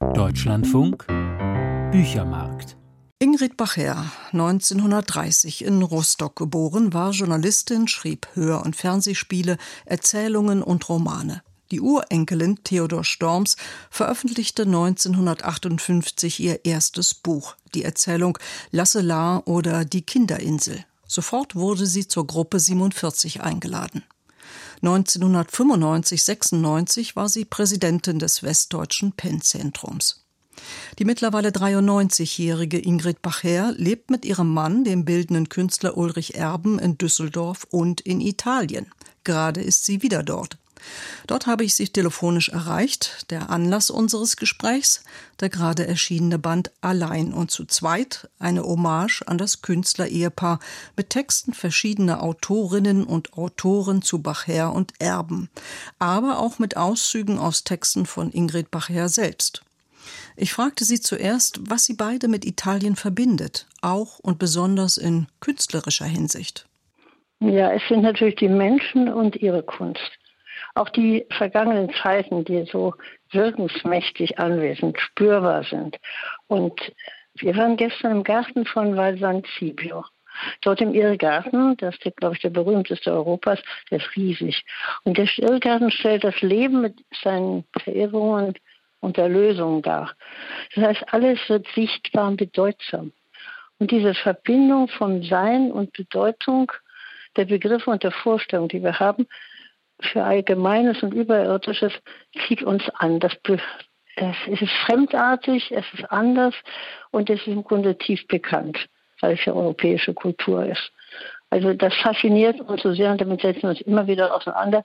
Deutschlandfunk Büchermarkt Ingrid Bacher, 1930 in Rostock geboren, war Journalistin, schrieb Hör- und Fernsehspiele, Erzählungen und Romane. Die Urenkelin Theodor Storms veröffentlichte 1958 ihr erstes Buch, die Erzählung Lasselar oder Die Kinderinsel. Sofort wurde sie zur Gruppe 47 eingeladen. 1995-96 war sie Präsidentin des Westdeutschen Pennzentrums. Die mittlerweile 93-jährige Ingrid Bacher lebt mit ihrem Mann, dem bildenden Künstler Ulrich Erben, in Düsseldorf und in Italien. Gerade ist sie wieder dort. Dort habe ich sie telefonisch erreicht. Der Anlass unseres Gesprächs, der gerade erschienene Band Allein und zu zweit, eine Hommage an das Künstlerehepaar mit Texten verschiedener Autorinnen und Autoren zu Bacher und Erben, aber auch mit Auszügen aus Texten von Ingrid Bacher selbst. Ich fragte sie zuerst, was sie beide mit Italien verbindet, auch und besonders in künstlerischer Hinsicht. Ja, es sind natürlich die Menschen und ihre Kunst. Auch die vergangenen Zeiten, die so wirkungsmächtig anwesend, spürbar sind. Und wir waren gestern im Garten von Val San Cibio. Dort im Irrgarten, das ist, glaube ich, der berühmteste Europas, der ist riesig. Und der Irrgarten stellt das Leben mit seinen Verehrungen und Erlösungen dar. Das heißt, alles wird sichtbar und bedeutsam. Und diese Verbindung von Sein und Bedeutung der Begriffe und der Vorstellungen, die wir haben, für Allgemeines und Überirdisches zieht uns an. Das es ist fremdartig, es ist anders und es ist im Grunde tief bekannt, weil es ja europäische Kultur ist. Also das fasziniert uns so sehr und damit setzen wir uns immer wieder auseinander,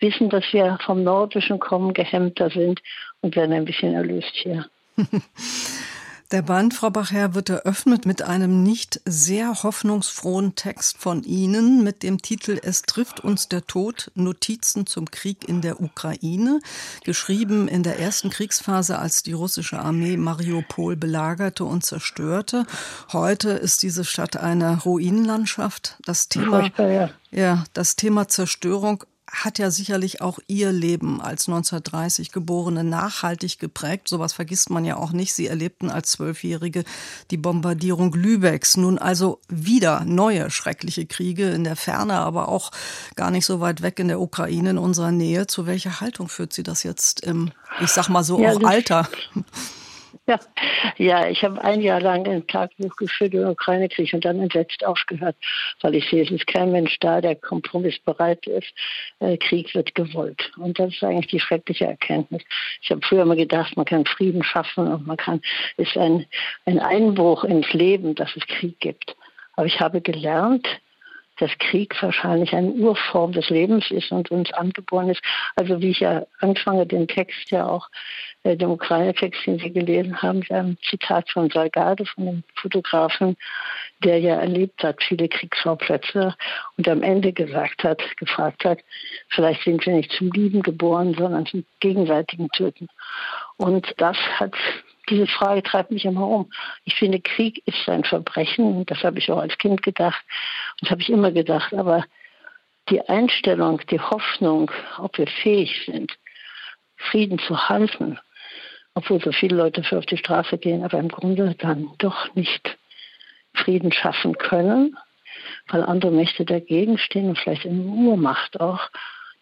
wissen, dass wir vom Nordischen kommen, gehemmter sind und werden ein bisschen erlöst hier. Der Band, Frau Bachherr, wird eröffnet mit einem nicht sehr hoffnungsfrohen Text von Ihnen mit dem Titel Es trifft uns der Tod, Notizen zum Krieg in der Ukraine, geschrieben in der ersten Kriegsphase, als die russische Armee Mariupol belagerte und zerstörte. Heute ist diese Stadt eine Ruinenlandschaft. Das Thema, ja, das Thema Zerstörung hat ja sicherlich auch ihr Leben als 1930 Geborene nachhaltig geprägt. Sowas vergisst man ja auch nicht. Sie erlebten als Zwölfjährige die Bombardierung Lübecks. Nun also wieder neue schreckliche Kriege in der Ferne, aber auch gar nicht so weit weg in der Ukraine, in unserer Nähe. Zu welcher Haltung führt sie das jetzt im, ich sag mal so, ja, auch Alter? Ja, ja ich habe ein Jahr lang ein Tagebuch geführt über Ukraine-Krieg und dann entsetzt aufgehört, weil ich sehe, es ist kein Mensch da, der kompromissbereit ist. Äh, Krieg wird gewollt. Und das ist eigentlich die schreckliche Erkenntnis. Ich habe früher immer gedacht, man kann Frieden schaffen und man kann, ist ein, ein Einbruch ins Leben, dass es Krieg gibt. Aber ich habe gelernt, dass Krieg wahrscheinlich eine Urform des Lebens ist und uns angeboren ist. Also wie ich ja anfange, den Text ja auch, äh, den Ukraine-Text, den Sie gelesen haben, ein Zitat von Salgado, von dem Fotografen, der ja erlebt hat, viele Kriegsschauplätze und am Ende gesagt hat, gefragt hat, vielleicht sind wir nicht zum Lieben geboren, sondern zum gegenseitigen Töten. Und das hat diese Frage treibt mich immer um. Ich finde, Krieg ist ein Verbrechen. Das habe ich auch als Kind gedacht. Das habe ich immer gedacht. Aber die Einstellung, die Hoffnung, ob wir fähig sind, Frieden zu halten, obwohl so viele Leute für auf die Straße gehen, aber im Grunde dann doch nicht Frieden schaffen können, weil andere Mächte dagegen stehen und vielleicht in Urmacht auch,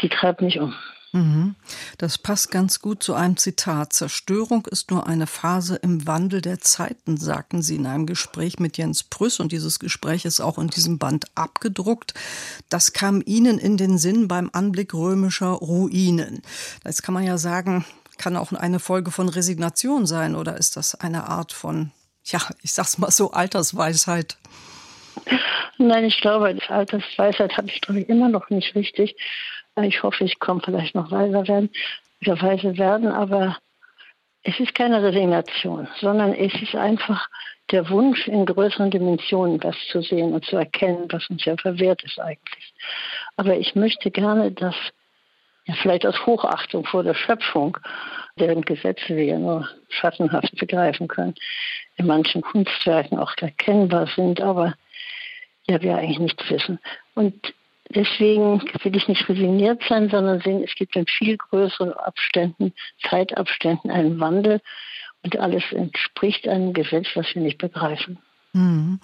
die treibt mich um. Mhm. Das passt ganz gut zu einem Zitat. Zerstörung ist nur eine Phase im Wandel der Zeiten, sagten Sie in einem Gespräch mit Jens Prüss. Und dieses Gespräch ist auch in diesem Band abgedruckt. Das kam Ihnen in den Sinn beim Anblick römischer Ruinen. Jetzt kann man ja sagen, kann auch eine Folge von Resignation sein oder ist das eine Art von, ja, ich sag's mal so, Altersweisheit? Nein, ich glaube, Altersweisheit habe ich, glaube ich, immer noch nicht richtig. Ich hoffe, ich komme vielleicht noch weiser werden, wieder weise werden, aber es ist keine Resignation, sondern es ist einfach der Wunsch, in größeren Dimensionen was zu sehen und zu erkennen, was uns ja verwehrt ist eigentlich. Aber ich möchte gerne, dass, ja, vielleicht aus Hochachtung vor der Schöpfung, deren Gesetze wir ja nur schattenhaft begreifen können, in manchen Kunstwerken auch erkennbar sind, aber ja, wir eigentlich nichts wissen. Und Deswegen will ich nicht resigniert sein, sondern sehen, es gibt in viel größeren Abständen, Zeitabständen einen Wandel. Und alles entspricht einem Gesetz, was wir nicht begreifen. Mhm.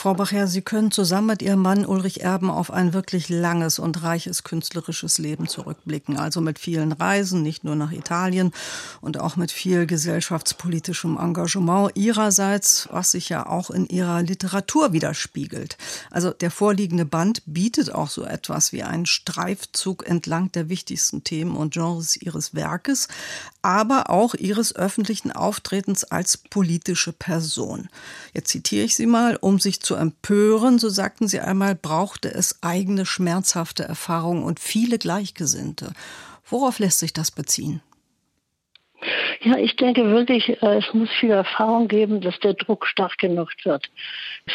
Frau Bacher, Sie können zusammen mit Ihrem Mann Ulrich Erben auf ein wirklich langes und reiches künstlerisches Leben zurückblicken. Also mit vielen Reisen, nicht nur nach Italien und auch mit viel gesellschaftspolitischem Engagement Ihrerseits, was sich ja auch in Ihrer Literatur widerspiegelt. Also der vorliegende Band bietet auch so etwas wie einen Streifzug entlang der wichtigsten Themen und Genres Ihres Werkes, aber auch Ihres öffentlichen Auftretens als politische Person. Jetzt zitiere ich Sie mal, um sich empören, so sagten Sie einmal, brauchte es eigene schmerzhafte Erfahrungen und viele Gleichgesinnte. Worauf lässt sich das beziehen? Ja, ich denke wirklich, äh, es muss viel Erfahrung geben, dass der Druck stark genug wird,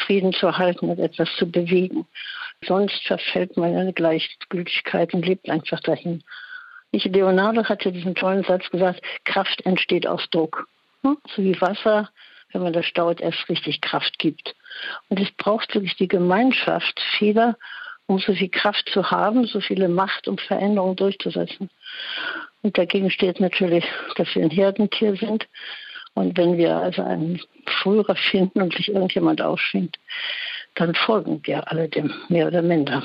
Frieden zu halten und etwas zu bewegen. Sonst verfällt man in eine Gleichgültigkeit und lebt einfach dahin. Ich, Leonardo hatte diesen tollen Satz gesagt, Kraft entsteht aus Druck. So wie Wasser wenn man das staut, erst richtig Kraft gibt. Und es braucht wirklich die Gemeinschaft vieler, um so viel Kraft zu haben, so viele Macht, um Veränderungen durchzusetzen. Und dagegen steht natürlich, dass wir ein Herdentier sind. Und wenn wir also einen Führer finden und sich irgendjemand aufschwingt, dann folgen wir alle dem, mehr oder minder.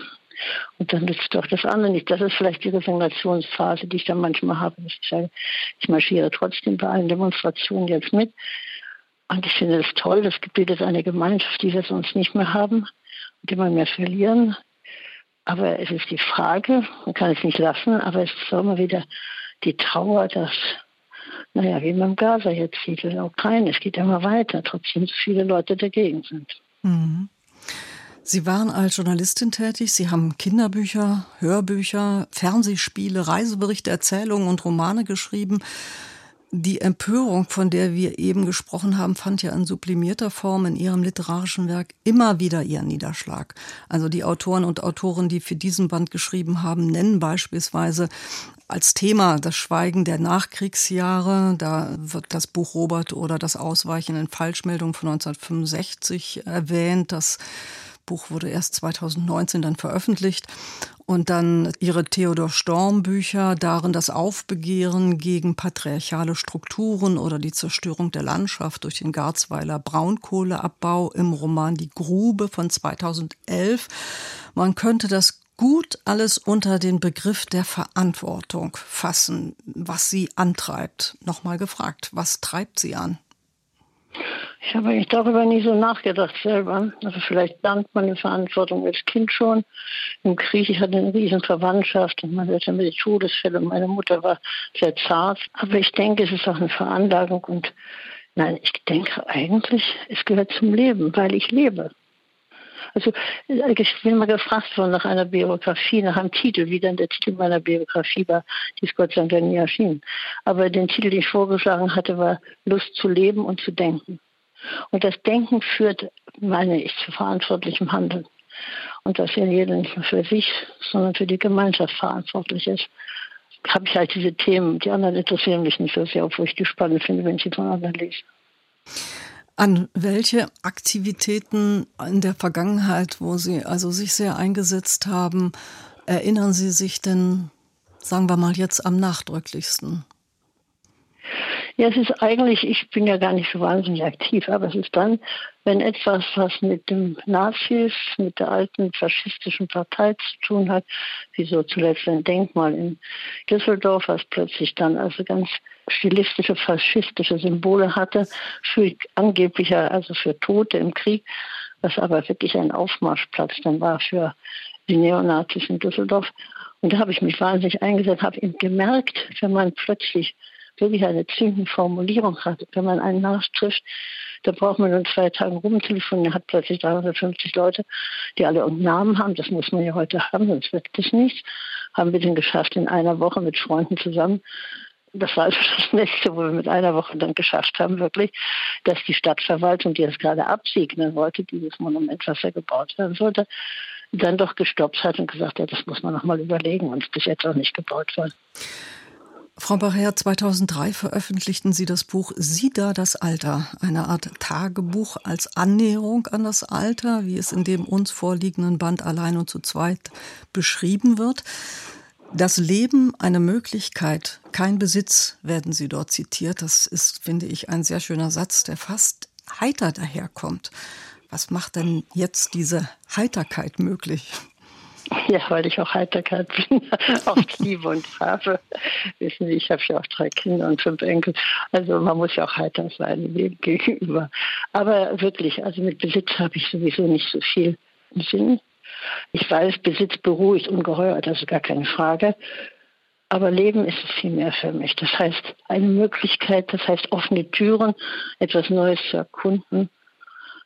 Und dann nützt doch das andere nicht. Das ist vielleicht die Resignationsphase, die ich dann manchmal habe. Dass ich sage, ich marschiere trotzdem bei allen Demonstrationen jetzt mit. Und ich finde es toll, es bildet eine Gemeinschaft, die wir sonst nicht mehr haben und immer mehr verlieren. Aber es ist die Frage, man kann es nicht lassen, aber es ist immer wieder die Trauer, dass, naja, wie man Gaza jetzt sieht, in der Ukraine, es geht immer weiter, trotzdem so viele Leute dagegen sind. Mhm. Sie waren als Journalistin tätig. Sie haben Kinderbücher, Hörbücher, Fernsehspiele, Reiseberichte, Erzählungen und Romane geschrieben. Die Empörung, von der wir eben gesprochen haben, fand ja in sublimierter Form in ihrem literarischen Werk immer wieder ihren Niederschlag. Also die Autoren und Autoren, die für diesen Band geschrieben haben, nennen beispielsweise als Thema das Schweigen der Nachkriegsjahre. Da wird das Buch Robert oder das Ausweichen in Falschmeldungen von 1965 erwähnt. Das Buch wurde erst 2019 dann veröffentlicht. Und dann ihre Theodor Storm Bücher, darin das Aufbegehren gegen patriarchale Strukturen oder die Zerstörung der Landschaft durch den Garzweiler Braunkohleabbau im Roman Die Grube von 2011. Man könnte das gut alles unter den Begriff der Verantwortung fassen, was sie antreibt. Nochmal gefragt, was treibt sie an? Ich habe eigentlich darüber nie so nachgedacht selber. Also vielleicht lernt man eine Verantwortung als Kind schon. Im Krieg, ich hatte eine riesen Verwandtschaft und man hatte mit Todesfälle. Meine Mutter war sehr zart. Aber ich denke, es ist auch eine Veranlagung und nein, ich denke eigentlich, es gehört zum Leben, weil ich lebe. Also ich bin mal gefragt worden nach einer Biografie, nach einem Titel, wie dann der Titel meiner Biografie war, die ist Gott sei Dank nie erschienen. Aber den Titel, den ich vorgeschlagen hatte, war Lust zu leben und zu denken. Und das Denken führt, meine ich, zu verantwortlichem Handeln. Und dass ja jeder nicht nur für sich, sondern für die Gemeinschaft verantwortlich ist, habe ich halt diese Themen. Die anderen interessieren mich nicht so sehr, obwohl ich die spannend finde, wenn ich sie von anderen lese. An welche Aktivitäten in der Vergangenheit, wo Sie also sich sehr eingesetzt haben, erinnern Sie sich denn, sagen wir mal jetzt am nachdrücklichsten? Ja, es ist eigentlich, ich bin ja gar nicht so wahnsinnig aktiv, aber es ist dann, wenn etwas, was mit dem Nazis, mit der alten faschistischen Partei zu tun hat, wie so zuletzt ein Denkmal in Düsseldorf, was plötzlich dann also ganz stilistische faschistische Symbole hatte, für angeblicher, also für Tote im Krieg, was aber wirklich ein Aufmarschplatz dann war für die Neonazis in Düsseldorf. Und da habe ich mich wahnsinnig eingesetzt, habe eben gemerkt, wenn man plötzlich wirklich eine ziemliche Formulierung hat. Wenn man einen nachtrifft, da braucht man in zwei Tagen rumtelefonieren, hat plötzlich 350 Leute, die alle einen Namen haben. Das muss man ja heute haben, sonst wird das nicht. Haben wir den geschafft in einer Woche mit Freunden zusammen. Das war also das Nächste, wo wir mit einer Woche dann geschafft haben, wirklich, dass die Stadtverwaltung, die es gerade absegnen wollte, dieses Monument, was ja gebaut werden sollte, dann doch gestoppt hat und gesagt hat, das muss man nochmal überlegen und bis jetzt auch nicht gebaut worden. Frau Barrer, 2003 veröffentlichten Sie das Buch Sida das Alter, eine Art Tagebuch als Annäherung an das Alter, wie es in dem uns vorliegenden Band allein und zu zweit beschrieben wird. Das Leben eine Möglichkeit, kein Besitz, werden Sie dort zitiert. Das ist, finde ich, ein sehr schöner Satz, der fast heiter daherkommt. Was macht denn jetzt diese Heiterkeit möglich? Ja, weil ich auch Heiterkeit bin, oft liebe und habe. Wissen Sie, ich habe ja auch drei Kinder und fünf Enkel. Also man muss ja auch heiter sein dem gegenüber. Aber wirklich, also mit Besitz habe ich sowieso nicht so viel Sinn. Ich weiß, Besitz beruhigt ungeheuer, das ist gar keine Frage. Aber Leben ist es viel mehr für mich. Das heißt, eine Möglichkeit, das heißt offene Türen, etwas Neues zu erkunden.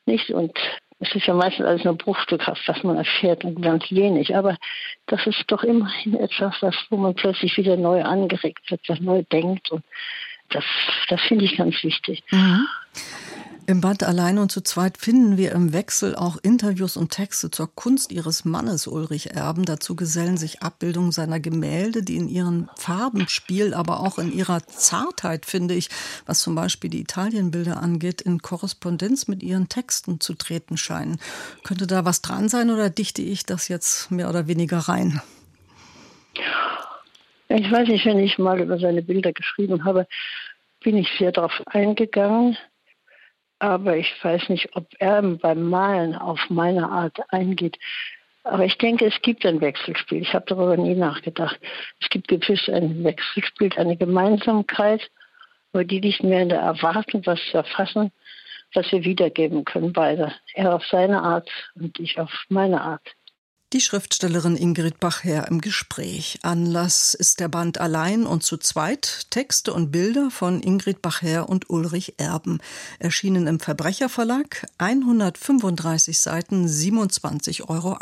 Nicht? Und es ist ja meistens alles nur bruchstückhaft, was man erfährt und ganz wenig. Aber das ist doch immerhin etwas, was, wo man plötzlich wieder neu angeregt wird, was neu denkt. Und das, das finde ich ganz wichtig. Mhm. Im Band Allein und zu zweit finden wir im Wechsel auch Interviews und Texte zur Kunst ihres Mannes Ulrich Erben. Dazu gesellen sich Abbildungen seiner Gemälde, die in ihren Farbenspiel, aber auch in ihrer Zartheit, finde ich, was zum Beispiel die Italienbilder angeht, in Korrespondenz mit ihren Texten zu treten scheinen. Könnte da was dran sein oder dichte ich das jetzt mehr oder weniger rein? Ich weiß nicht, wenn ich mal über seine Bilder geschrieben habe, bin ich sehr darauf eingegangen aber ich weiß nicht, ob er beim Malen auf meine Art eingeht. Aber ich denke, es gibt ein Wechselspiel. Ich habe darüber nie nachgedacht. Es gibt gewiss ein Wechselspiel, eine Gemeinsamkeit, aber die liegt mehr in der Erwartung, was zu erfassen, was wir wiedergeben können, beide. Er auf seine Art und ich auf meine Art. Die Schriftstellerin Ingrid Bachherr im Gespräch. Anlass ist der Band Allein und zu zweit Texte und Bilder von Ingrid Bachherr und Ulrich Erben. Erschienen im Verbrecherverlag, 135 Seiten, 27,80 Euro.